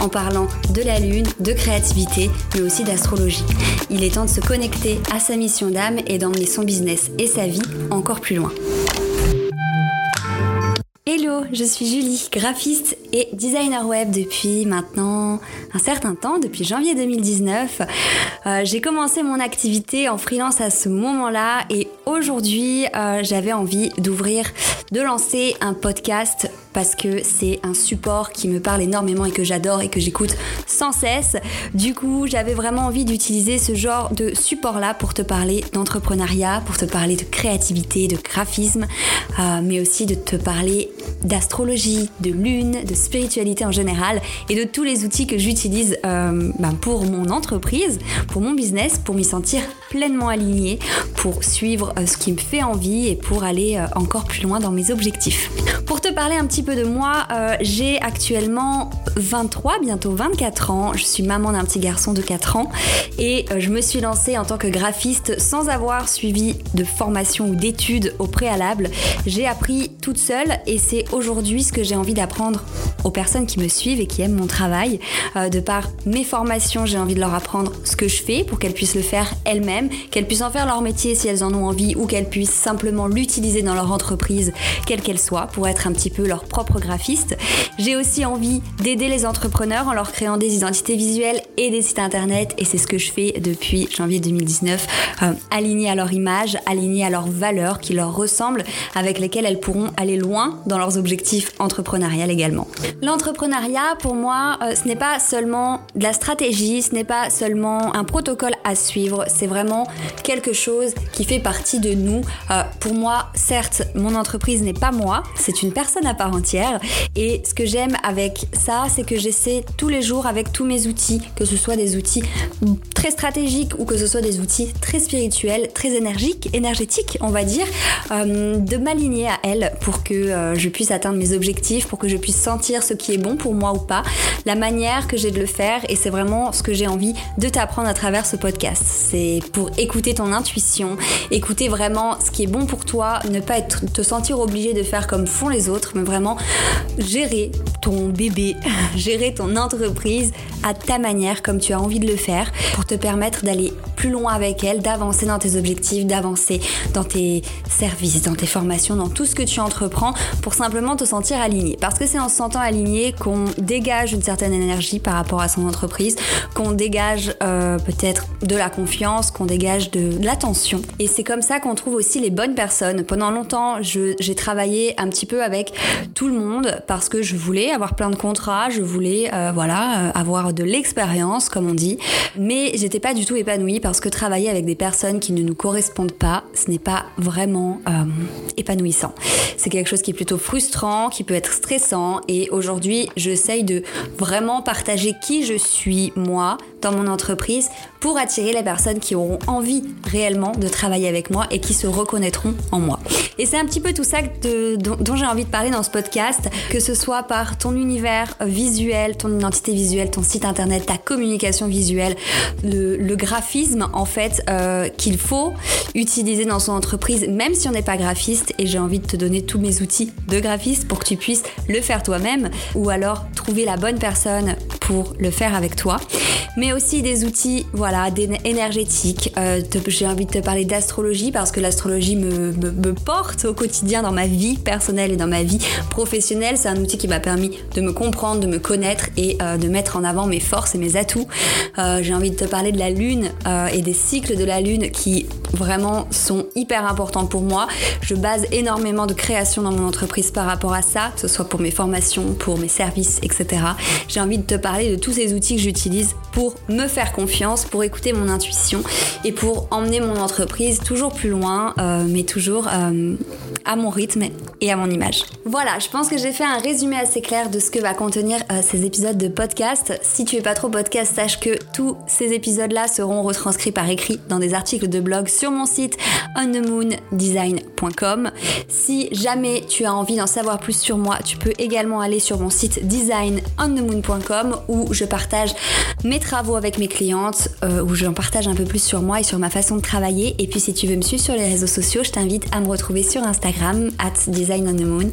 en parlant de la lune, de créativité, mais aussi d'astrologie. Il est temps de se connecter à sa mission d'âme et d'emmener son business et sa vie encore plus loin. Hello, je suis Julie, graphiste et designer web depuis maintenant un certain temps, depuis janvier 2019. Euh, j'ai commencé mon activité en freelance à ce moment-là et aujourd'hui euh, j'avais envie d'ouvrir, de lancer un podcast parce que c'est un support qui me parle énormément et que j'adore et que j'écoute sans cesse. Du coup, j'avais vraiment envie d'utiliser ce genre de support-là pour te parler d'entrepreneuriat, pour te parler de créativité, de graphisme, euh, mais aussi de te parler d'astrologie, de lune, de spiritualité en général et de tous les outils que j'utilise euh, ben pour mon entreprise, pour mon business, pour m'y sentir pleinement alignée, pour suivre euh, ce qui me fait envie et pour aller encore plus loin dans mes objectifs. Pour te parler un petit peu de moi, euh, j'ai actuellement 23, bientôt 24 ans. Je suis maman d'un petit garçon de 4 ans et euh, je me suis lancée en tant que graphiste sans avoir suivi de formation ou d'études au préalable. J'ai appris toute seule et c'est aujourd'hui ce que j'ai envie d'apprendre aux personnes qui me suivent et qui aiment mon travail. Euh, de par mes formations, j'ai envie de leur apprendre ce que je fais pour qu'elles puissent le faire elles-mêmes, qu'elles puissent en faire leur métier si elles en ont envie ou qu'elles puissent simplement l'utiliser dans leur entreprise, quelle qu'elle soit, pour être un petit peu leur propre graphiste. J'ai aussi envie d'aider les entrepreneurs en leur créant des identités visuelles et des sites internet et c'est ce que je fais depuis janvier 2019, euh, aligné à leur image, aligné à leurs valeurs qui leur ressemblent, avec lesquelles elles pourront aller loin dans leurs objectifs entrepreneuriales également. L'entrepreneuriat, pour moi, euh, ce n'est pas seulement de la stratégie, ce n'est pas seulement un protocole à suivre, c'est vraiment quelque chose qui fait partie de nous. Euh, pour moi, certes, mon entreprise n'est pas moi, c'est une personne à part entière. Et ce que j'aime avec ça, c'est que j'essaie tous les jours avec tous mes outils, que ce soit des outils très stratégiques ou que ce soit des outils très spirituels, très énergiques, énergétiques, on va dire, euh, de m'aligner à elles pour que euh, je puisse atteindre mes objectifs, pour que je puisse sentir ce qui est bon pour moi ou pas, la manière que j'ai de le faire. Et c'est vraiment ce que j'ai envie de t'apprendre à travers ce podcast. C'est pour écouter ton intuition, écouter vraiment ce qui est bon pour toi, ne pas être, te sentir obligé de faire comme font les autres, mais vraiment gérer ton bébé, gérer ton entreprise à ta manière, comme tu as envie de le faire, pour te permettre d'aller plus loin avec elle, d'avancer dans tes objectifs, d'avancer dans tes services, dans tes formations, dans tout ce que tu entreprends, pour simplement te sentir aligné. Parce que c'est en se sentant aligné qu'on dégage une certaine énergie par rapport à son entreprise, qu'on dégage euh, peut-être de la confiance, qu'on dégage de, l'attention. Et c'est comme ça qu'on trouve aussi les bonnes personnes. Pendant longtemps, j'ai travaillé un petit peu avec tout le monde parce que je voulais avoir plein de contrats, je voulais euh, voilà euh, avoir de l'expérience comme on dit, mais j'étais pas du tout épanouie parce que travailler avec des personnes qui ne nous correspondent pas, ce n'est pas vraiment euh, épanouissant. C'est quelque chose qui est plutôt frustrant, qui peut être stressant et aujourd'hui j'essaye de vraiment partager qui je suis moi dans mon entreprise pour attirer les personnes qui auront envie réellement de travailler avec moi et qui se reconnaîtront en moi. Et c'est un petit peu tout ça dont, j'ai envie de parler dans ce podcast, que ce soit par ton univers visuel, ton identité visuelle, ton site internet, ta communication visuelle, le, graphisme en fait euh, qu'il faut utiliser dans son entreprise, même si on n'est pas graphiste. Et j'ai envie de te donner tous mes outils de graphiste pour que tu puisses le faire toi-même ou alors trouver la bonne personne pour le faire avec toi mais aussi des outils voilà, énergétiques. Euh, j'ai envie de te parler d'astrologie parce que l'astrologie me, porte au quotidien dans ma vie personnelle et dans ma vie professionnelle. C'est un outil qui m'a permis de me comprendre, de me connaître et euh, de mettre en avant mes forces et mes atouts. Euh, j'ai envie de te parler de la lune et des cycles de la lune qui vraiment sont hyper importants pour moi. Je base énormément de création dans mon entreprise par rapport à ça, que ce soit pour mes formations, pour mes services, etc. J'ai envie de te parler de tous ces outils que j'utilise pour me faire confiance, pour écouter mon intuition et pour emmener mon entreprise toujours plus loin, euh, mais toujours euh, à mon rythme et à mon image. Voilà, je pense que j'ai fait un résumé assez clair de ce que va contenir euh, ces épisodes de podcast. Si tu es pas trop podcast, sache que tous ces épisodes-là seront retranscrits par écrit dans des articles de blog sur mon site onthemoondesign.com. Si jamais tu as envie d'en savoir plus sur moi, tu peux également aller sur mon site designonthemoon.com où je partage mes travaux avec mes clientes, euh, où j'en partage un peu plus sur moi et sur ma façon de travailler. Et puis si tu veux me suivre sur les réseaux sociaux, je t'invite à me retrouver sur Instagram, at Design on the Moon.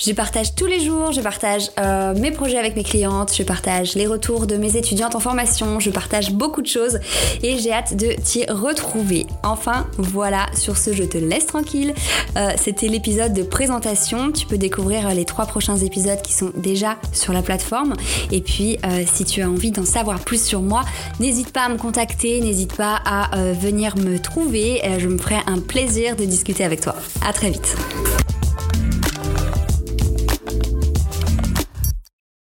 Je partage tous les jours, je partage euh, mes projets avec mes clientes, je partage les retours de mes étudiantes en formation, je partage beaucoup de choses et j'ai hâte de t'y retrouver. Enfin, voilà, sur ce, je te laisse tranquille. Euh, c'était l'épisode de présentation. Tu peux découvrir les trois prochains épisodes qui sont déjà sur la plateforme. Et puis, euh, si tu as envie d'en savoir plus sur moi, n'hésite pas à me contacter, n'hésite pas à venir me trouver. je me ferai un plaisir de discuter avec toi. À très vite.